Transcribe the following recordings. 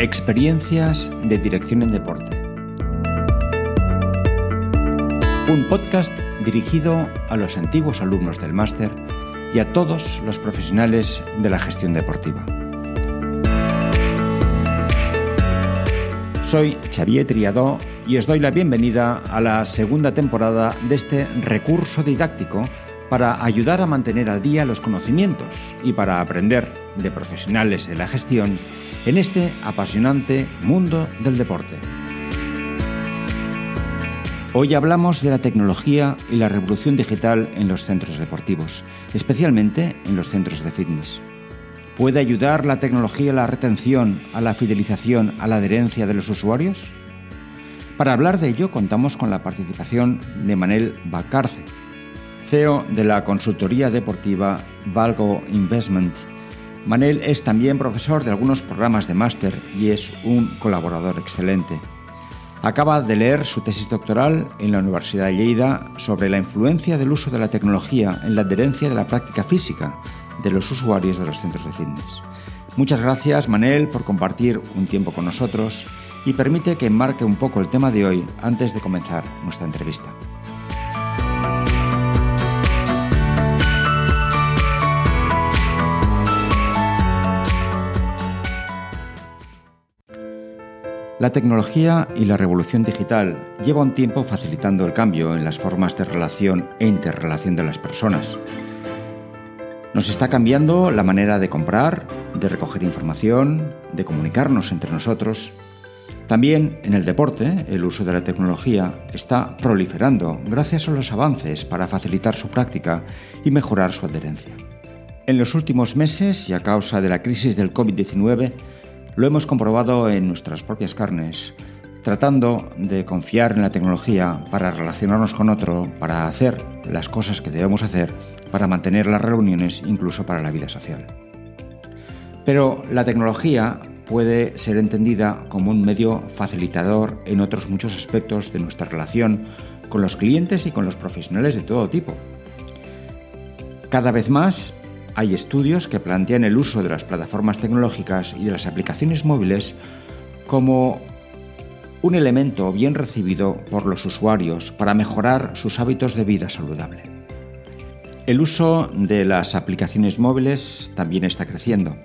Experiencias de Dirección en Deporte. Un podcast dirigido a los antiguos alumnos del máster y a todos los profesionales de la gestión deportiva. Soy Xavier Triadó y os doy la bienvenida a la segunda temporada de este recurso didáctico para ayudar a mantener al día los conocimientos y para aprender de profesionales de la gestión en este apasionante mundo del deporte. Hoy hablamos de la tecnología y la revolución digital en los centros deportivos, especialmente en los centros de fitness. ¿Puede ayudar la tecnología a la retención, a la fidelización, a la adherencia de los usuarios? Para hablar de ello contamos con la participación de Manel Bacarce, CEO de la consultoría deportiva Valgo Investment. Manel es también profesor de algunos programas de máster y es un colaborador excelente. Acaba de leer su tesis doctoral en la Universidad de Lleida sobre la influencia del uso de la tecnología en la adherencia de la práctica física de los usuarios de los centros de fitness. Muchas gracias, Manel, por compartir un tiempo con nosotros y permite que enmarque un poco el tema de hoy antes de comenzar nuestra entrevista. La tecnología y la revolución digital lleva un tiempo facilitando el cambio en las formas de relación e interrelación de las personas, nos está cambiando la manera de comprar, de recoger información, de comunicarnos entre nosotros. También en el deporte, el uso de la tecnología está proliferando gracias a los avances para facilitar su práctica y mejorar su adherencia. En los últimos meses y a causa de la crisis del COVID-19, lo hemos comprobado en nuestras propias carnes, tratando de confiar en la tecnología para relacionarnos con otro, para hacer las cosas que debemos hacer para mantener las reuniones, incluso para la vida social. Pero la tecnología puede ser entendida como un medio facilitador en otros muchos aspectos de nuestra relación con los clientes y con los profesionales de todo tipo. Cada vez más hay estudios que plantean el uso de las plataformas tecnológicas y de las aplicaciones móviles como un elemento bien recibido por los usuarios para mejorar sus hábitos de vida saludable. El uso de las aplicaciones móviles también está creciendo,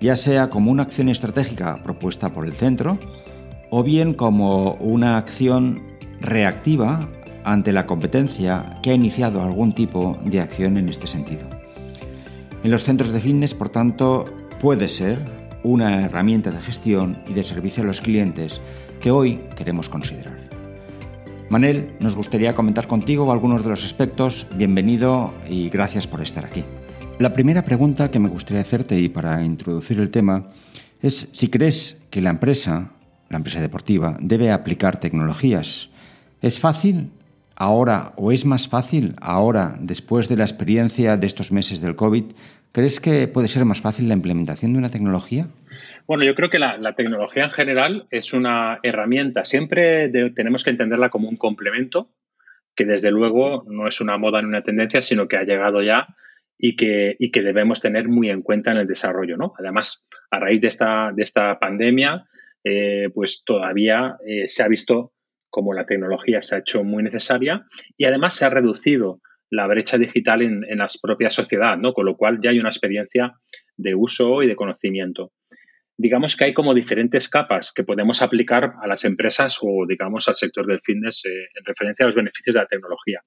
ya sea como una acción estratégica propuesta por el centro o bien como una acción reactiva ante la competencia que ha iniciado algún tipo de acción en este sentido. En los centros de fitness, por tanto, puede ser una herramienta de gestión y de servicio a los clientes que hoy queremos considerar. Manel, nos gustaría comentar contigo algunos de los aspectos. Bienvenido y gracias por estar aquí. La primera pregunta que me gustaría hacerte y para introducir el tema es si crees que la empresa, la empresa deportiva, debe aplicar tecnologías. ¿Es fácil ahora o es más fácil ahora, después de la experiencia de estos meses del COVID? ¿Crees que puede ser más fácil la implementación de una tecnología? Bueno, yo creo que la, tecnología en general es una herramienta. Siempre tenemos que entenderla como un complemento, que desde luego no es una moda ni una tendencia, sino que ha llegado ya y que, que debemos tener muy en cuenta en el desarrollo. ¿no? Además, a raíz de esta, de esta pandemia, eh, pues todavía eh, se ha visto como la tecnología se ha hecho muy necesaria y además se ha reducido la brecha digital en, en la propia sociedad, ¿no? con lo cual ya hay una experiencia de uso y de conocimiento digamos que hay como diferentes capas que podemos aplicar a las empresas o, digamos, al sector del fitness eh, en referencia a los beneficios de la tecnología.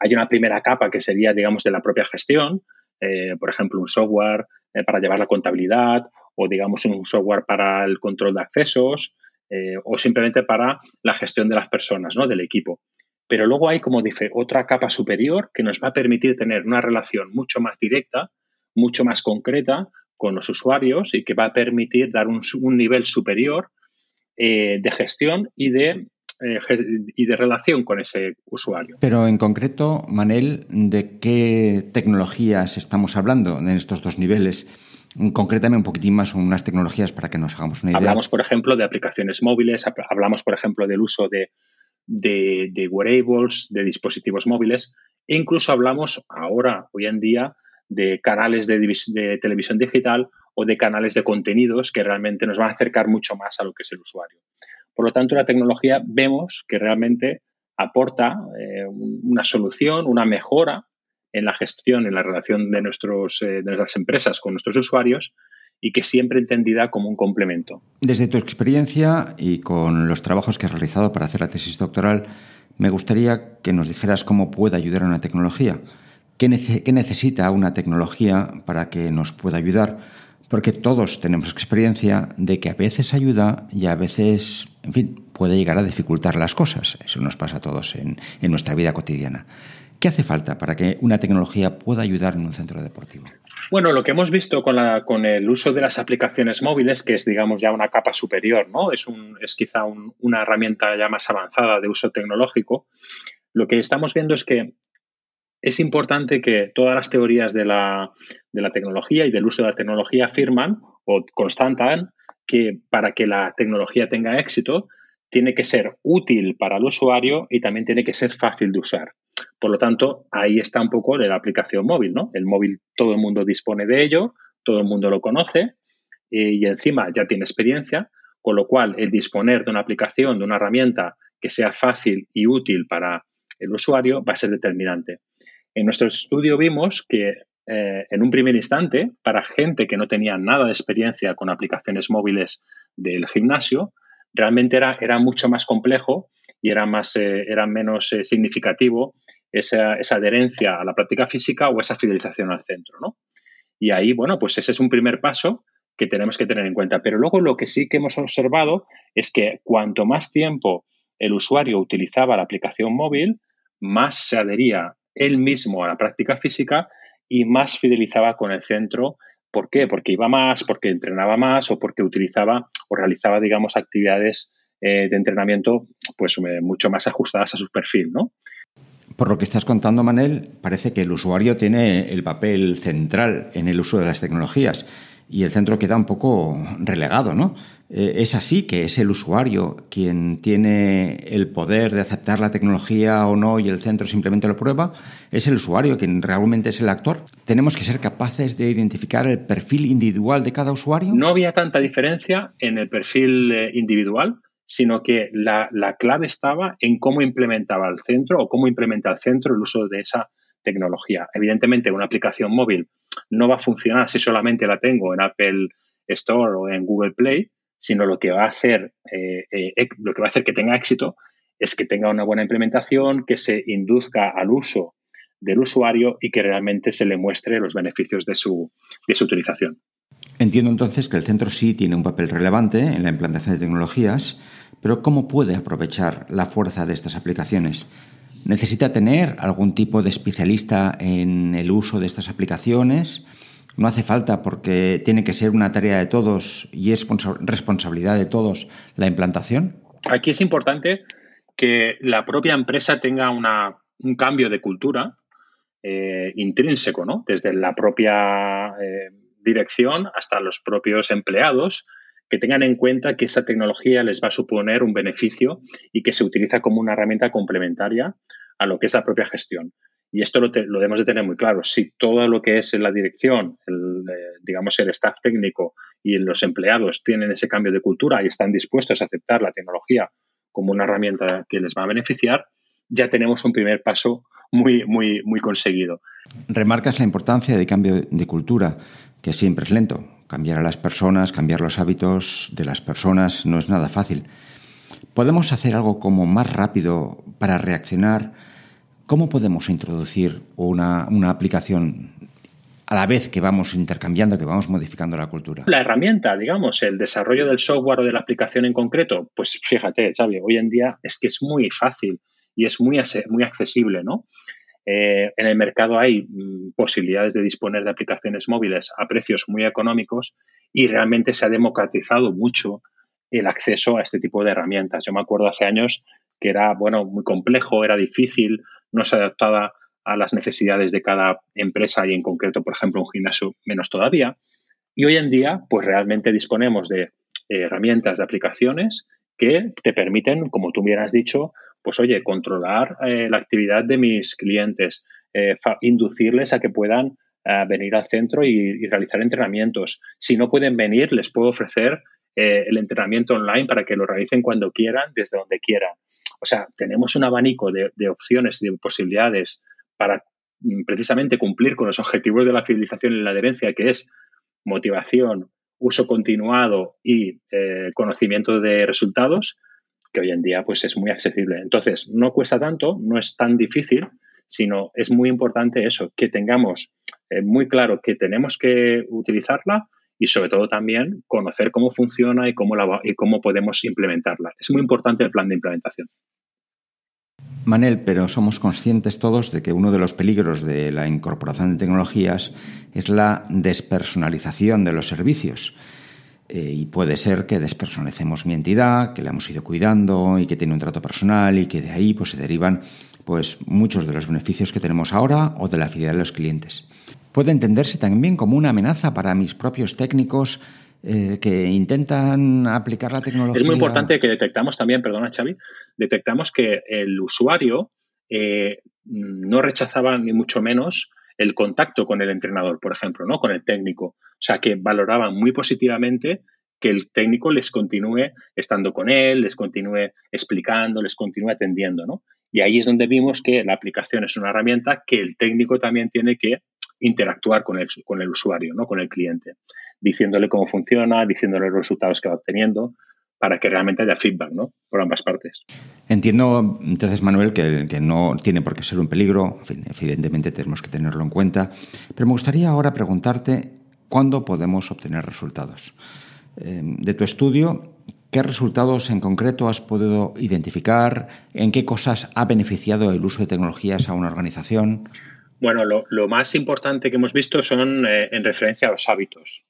Hay una primera capa que sería, digamos, de la propia gestión, eh, por ejemplo, un software eh, para llevar la contabilidad o, digamos, un software para el control de accesos o simplemente para la gestión de las personas, ¿no? del equipo. Pero luego hay como otra capa superior que nos va a permitir tener una relación mucho más directa, mucho más concreta con los usuarios y que va a permitir dar un, nivel superior eh, de gestión y de, eh, y de relación con ese usuario. Pero en concreto, Manel, ¿de qué tecnologías estamos hablando en estos dos niveles? Concrétame un poquitín más unas tecnologías para que nos hagamos una idea. Hablamos, por ejemplo, de aplicaciones móviles, hablamos, por ejemplo, del uso de, de wearables, de dispositivos móviles, e incluso hablamos ahora, hoy en día, de canales de, televisión digital o de canales de contenidos que realmente nos van a acercar mucho más a lo que es el usuario. Por lo tanto, la tecnología vemos que realmente aporta eh, una solución, una mejora en la gestión, en la relación de, nuestros, eh, nuestras empresas con nuestros usuarios y que siempre entendida como un complemento. Desde tu experiencia y con los trabajos que has realizado para hacer la tesis doctoral, me gustaría que nos dijeras cómo puede ayudar una tecnología. ¿Qué, necesita una tecnología para que nos pueda ayudar? Porque todos tenemos experiencia de que a veces ayuda y a veces, en fin, puede llegar a dificultar las cosas. Eso nos pasa a todos en nuestra vida cotidiana. ¿Qué hace falta para que una tecnología pueda ayudar en un centro deportivo? Bueno, lo que hemos visto con, la, con, el uso de las aplicaciones móviles, que es, digamos, ya una capa superior, ¿no? Es, un, es quizá una herramienta ya más avanzada de uso tecnológico. Lo que estamos viendo es que es importante que todas las teorías de la, tecnología y del uso de la tecnología afirman o constatan que para que la tecnología tenga éxito, tiene que ser útil para el usuario y también tiene que ser fácil de usar. Por lo tanto, ahí está un poco la aplicación móvil, ¿no? El móvil todo el mundo dispone de ello, todo el mundo lo conoce eh, y encima ya tiene experiencia, con lo cual el disponer de una aplicación, de una herramienta que sea fácil y útil para el usuario va a ser determinante. En nuestro estudio vimos que eh, en un primer instante, para gente que no tenía nada de experiencia con aplicaciones móviles del gimnasio, realmente era, era mucho más complejo y era, más, eh, era menos significativo esa, adherencia a la práctica física o esa fidelización al centro, ¿no? Y ahí, bueno, pues ese es un primer paso que tenemos que tener en cuenta. Pero luego lo que sí que hemos observado es que cuanto más tiempo el usuario utilizaba la aplicación móvil, más se adhería él mismo a la práctica física y más fidelizaba con el centro. ¿Por qué? Porque iba más, porque entrenaba más o porque utilizaba o realizaba, digamos, actividades eh, de entrenamiento pues eh, mucho más ajustadas a su perfil, ¿no? Por lo que estás contando, Manel, parece que el usuario tiene el papel central en el uso de las tecnologías y el centro queda un poco relegado, ¿no? Eh, ¿Es así que es el usuario quien tiene el poder de aceptar la tecnología o no y el centro simplemente lo prueba? ¿Es el usuario quien realmente es el actor? ¿Tenemos que ser capaces de identificar el perfil individual de cada usuario? No había tanta diferencia en el perfil eh, individual sino que la, clave estaba en cómo implementaba el centro o cómo implementa el centro el uso de esa tecnología. Evidentemente, una aplicación móvil no va a funcionar si solamente la tengo en Apple Store o en Google Play, sino lo que va a hacer, eh, eh, lo que va a hacer que tenga éxito es que tenga una buena implementación, que se induzca al uso del usuario y que realmente se le muestre los beneficios de su, de su utilización. Entiendo entonces que el centro sí tiene un papel relevante en la implantación de tecnologías, pero ¿cómo puede aprovechar la fuerza de estas aplicaciones? ¿Necesita tener algún tipo de especialista en el uso de estas aplicaciones? ¿No hace falta porque tiene que ser una tarea de todos y es responsabilidad de todos la implantación? Aquí es importante que la propia empresa tenga un cambio de cultura eh, intrínseco, ¿no? Desde la propia eh, dirección hasta los propios empleados, que tengan en cuenta que esa tecnología les va a suponer un beneficio y que se utiliza como una herramienta complementaria a lo que es la propia gestión. Y esto lo, debemos de tener muy claro. Si todo lo que es en la dirección, el, eh, digamos el staff técnico y los empleados tienen ese cambio de cultura y están dispuestos a aceptar la tecnología como una herramienta que les va a beneficiar, ya tenemos un primer paso muy, muy, muy conseguido. Remarcas la importancia del cambio de cultura, que siempre es lento. Cambiar a las personas, cambiar los hábitos de las personas no es nada fácil. ¿Podemos hacer algo como más rápido para reaccionar? ¿Cómo podemos introducir una, una aplicación a la vez que vamos intercambiando, que vamos modificando la cultura? La herramienta, digamos, el desarrollo del software o de la aplicación en concreto, pues fíjate, Xavi, hoy en día es que es muy fácil y es muy, muy accesible, ¿no? Eh, en el mercado hay mm, posibilidades de disponer de aplicaciones móviles a precios muy económicos y realmente se ha democratizado mucho el acceso a este tipo de herramientas. Yo me acuerdo hace años que era, bueno, muy complejo, era difícil, no se adaptaba a las necesidades de cada empresa y en concreto, por ejemplo, un gimnasio menos todavía. Y hoy en día, pues realmente disponemos de eh, herramientas de aplicaciones que te permiten, como tú hubieras dicho, pues oye, controlar eh, la actividad de mis clientes, eh, inducirles a que puedan a venir al centro y, realizar entrenamientos. Si no pueden venir, les puedo ofrecer eh, el entrenamiento online para que lo realicen cuando quieran, desde donde quieran. O sea, tenemos un abanico de, opciones, de posibilidades para mm, precisamente cumplir con los objetivos de la fidelización y la adherencia, que es motivación, uso continuado y eh, conocimiento de resultados, que hoy en día pues es muy accesible. Entonces, no cuesta tanto, no es tan difícil, sino es muy importante eso, que tengamos eh, muy claro que tenemos que utilizarla y sobre todo también conocer cómo funciona y cómo, podemos implementarla. Es muy importante el plan de implementación. Manel, pero somos conscientes todos de que uno de los peligros de la incorporación de tecnologías es la despersonalización de los servicios. Eh, y puede ser que despersonalicemos mi entidad, que la hemos ido cuidando y que tiene un trato personal y que de ahí pues, se derivan pues, muchos de los beneficios que tenemos ahora o de la fidelidad de los clientes. Puede entenderse también como una amenaza para mis propios técnicos eh, que intentan aplicar la tecnología. Es muy importante que detectamos también, perdona Xavi, detectamos que el usuario eh, no rechazaba ni mucho menos el contacto con el entrenador, por ejemplo, ¿no? con el técnico. O sea, que valoraban muy positivamente que el técnico les continúe estando con él, les continúe explicando, les continúe atendiendo. ¿no? Y ahí es donde vimos que la aplicación es una herramienta que el técnico también tiene que interactuar con el, con el usuario, ¿no? con el cliente diciéndole cómo funciona, diciéndole los resultados que va obteniendo, para que realmente haya feedback ¿no? por ambas partes. Entiendo entonces, Manuel, que, que, no tiene por qué ser un peligro, evidentemente tenemos que tenerlo en cuenta, pero me gustaría ahora preguntarte cuándo podemos obtener resultados. Eh, de tu estudio, ¿qué resultados en concreto has podido identificar? ¿En qué cosas ha beneficiado el uso de tecnologías a una organización? Bueno, lo, más importante que hemos visto son eh, en referencia a los hábitos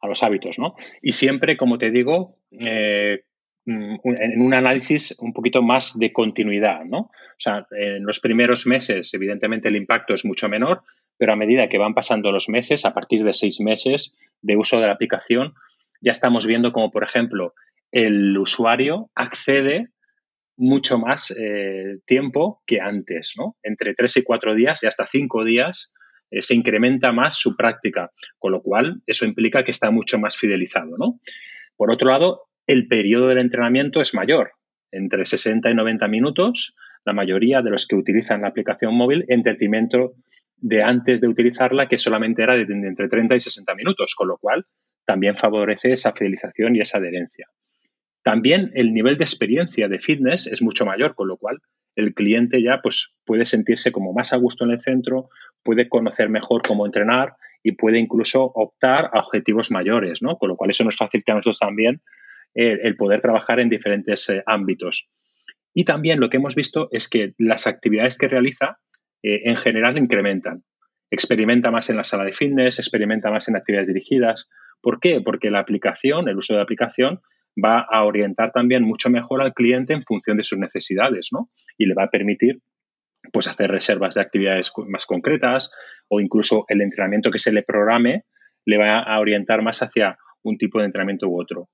a los hábitos, ¿no? Y siempre, como te digo, eh, mm, en un análisis un poquito más de continuidad, ¿no? O sea, en los primeros meses, evidentemente, el impacto es mucho menor, pero a medida que van pasando los meses, a partir de seis meses de uso de la aplicación, ya estamos viendo como, por ejemplo, el usuario accede mucho más eh, tiempo que antes, ¿no? Entre tres y cuatro días y hasta cinco días eh, se incrementa más su práctica, con lo cual eso implica que está mucho más fidelizado. ¿no? Por otro lado, el periodo del entrenamiento es mayor, entre 60 y 90 minutos, la mayoría de los que utilizan la aplicación móvil en detrimento de antes de utilizarla, que solamente era de, entre 30 y 60 minutos, con lo cual también favorece esa fidelización y esa adherencia. También el nivel de experiencia de fitness es mucho mayor, con lo cual el cliente ya pues, puede sentirse como más a gusto en el centro, puede conocer mejor cómo entrenar y puede incluso optar a objetivos mayores, ¿no? Con lo cual eso nos facilita a nosotros también eh, el poder trabajar en diferentes eh, ámbitos. Y también lo que hemos visto es que las actividades que realiza eh, en general incrementan. Experimenta más en la sala de fitness, experimenta más en actividades dirigidas. ¿Por qué? Porque la aplicación, el uso de la aplicación, va a orientar también mucho mejor al cliente en función de sus necesidades, ¿no? Y le va a permitir pues hacer reservas de actividades más concretas o incluso el entrenamiento que se le programe le va a orientar más hacia un tipo de entrenamiento u otro.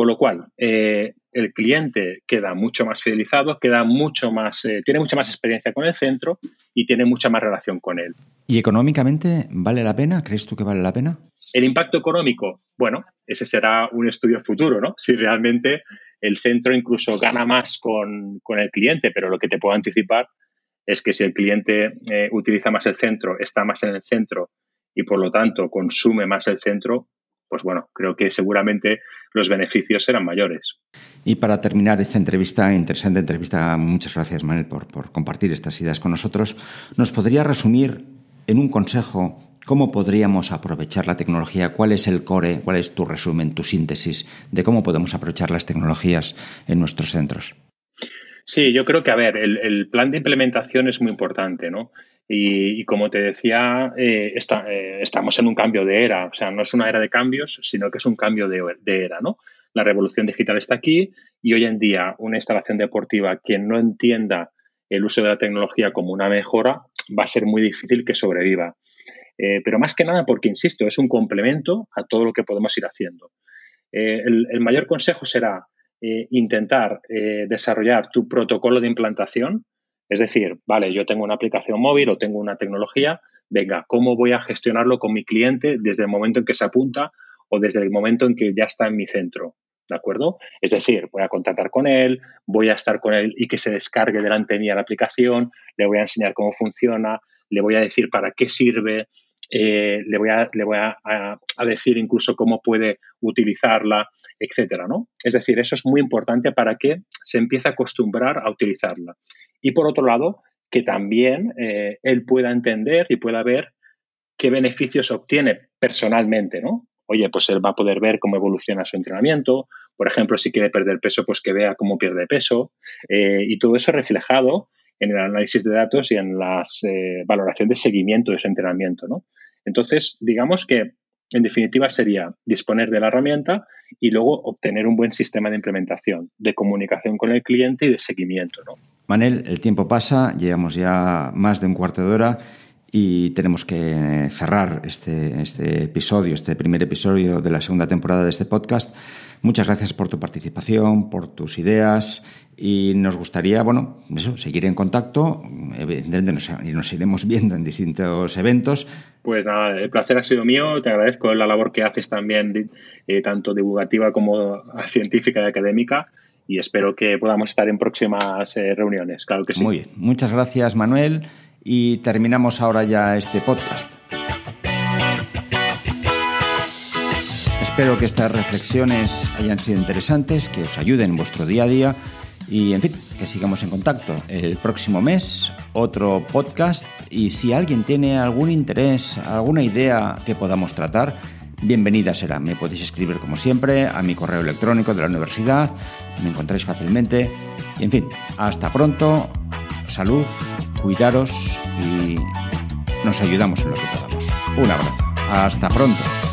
Con lo cual, eh, el cliente queda mucho más fidelizado, queda mucho más, eh, tiene mucha más experiencia con el centro y tiene mucha más relación con él. ¿Y económicamente vale la pena? ¿Crees tú que vale la pena? El impacto económico, bueno, ese será un estudio futuro, ¿no? Si realmente el centro incluso gana más con, el cliente, pero lo que te puedo anticipar es que si el cliente eh, utiliza más el centro, está más en el centro y por lo tanto consume más el centro, pues bueno, creo que seguramente los beneficios serán mayores. Y para terminar esta entrevista, interesante entrevista, muchas gracias Manuel por, por compartir estas ideas con nosotros, ¿nos podría resumir en un consejo cómo podríamos aprovechar la tecnología? ¿Cuál es el core? ¿Cuál es tu resumen, tu síntesis de cómo podemos aprovechar las tecnologías en nuestros centros? Sí, yo creo que, a ver, el, plan de implementación es muy importante, ¿no? Y, como te decía, eh, eh, estamos en un cambio de era, o sea, no es una era de cambios, sino que es un cambio de, era, ¿no? La revolución digital está aquí y hoy en día una instalación deportiva que no entienda el uso de la tecnología como una mejora va a ser muy difícil que sobreviva. Eh, pero más que nada porque, insisto, es un complemento a todo lo que podemos ir haciendo. el, mayor consejo será intentar desarrollar tu protocolo de implantación es decir, vale, yo tengo una aplicación móvil o tengo una tecnología, venga, ¿cómo voy a gestionarlo con mi cliente desde el momento en que se apunta o desde el momento en que ya está en mi centro? ¿De acuerdo? Es decir, voy a contactar con él, voy a estar con él y que se descargue delante mía la aplicación, le voy a enseñar cómo funciona, le voy a decir para qué sirve, eh, le voy, a, le voy a, decir incluso cómo puede utilizarla, etcétera, ¿no? Es decir, eso es muy importante para que se empiece a acostumbrar a utilizarla. Y por otro lado, que también eh, él pueda entender y pueda ver qué beneficios obtiene personalmente, ¿no? Oye, pues él va a poder ver cómo evoluciona su entrenamiento, por ejemplo, si quiere perder peso, pues que vea cómo pierde peso, eh, y todo eso reflejado en el análisis de datos y en la eh, valoración de seguimiento de su entrenamiento, ¿no? Entonces, digamos que en definitiva sería disponer de la herramienta y luego obtener un buen sistema de implementación, de comunicación con el cliente y de seguimiento. ¿no? Manel, el tiempo pasa, llevamos ya más de un cuarto de hora y tenemos que cerrar este, este episodio, este primer episodio de la segunda temporada de este podcast. Muchas gracias por tu participación, por tus ideas y nos gustaría, bueno, seguir en contacto. Evidentemente nos, nos iremos viendo en distintos eventos. Pues nada, el placer ha sido mío. Te agradezco la labor que haces también, eh, tanto divulgativa como científica y académica. Y espero que podamos estar en próximas eh, reuniones. Claro que sí. Muy bien. Muchas gracias, Manuel y terminamos ahora ya este podcast. Espero que estas reflexiones hayan sido interesantes, que os ayuden en vuestro día a día y, en fin, que sigamos en contacto. El próximo mes, otro podcast y si alguien tiene algún interés, alguna idea que podamos tratar, bienvenida será. Me podéis escribir como siempre a mi correo electrónico de la universidad, me encontráis fácilmente. Y, en fin, hasta pronto, salud cuidaros y nos ayudamos en lo que podamos. Un abrazo. Hasta pronto.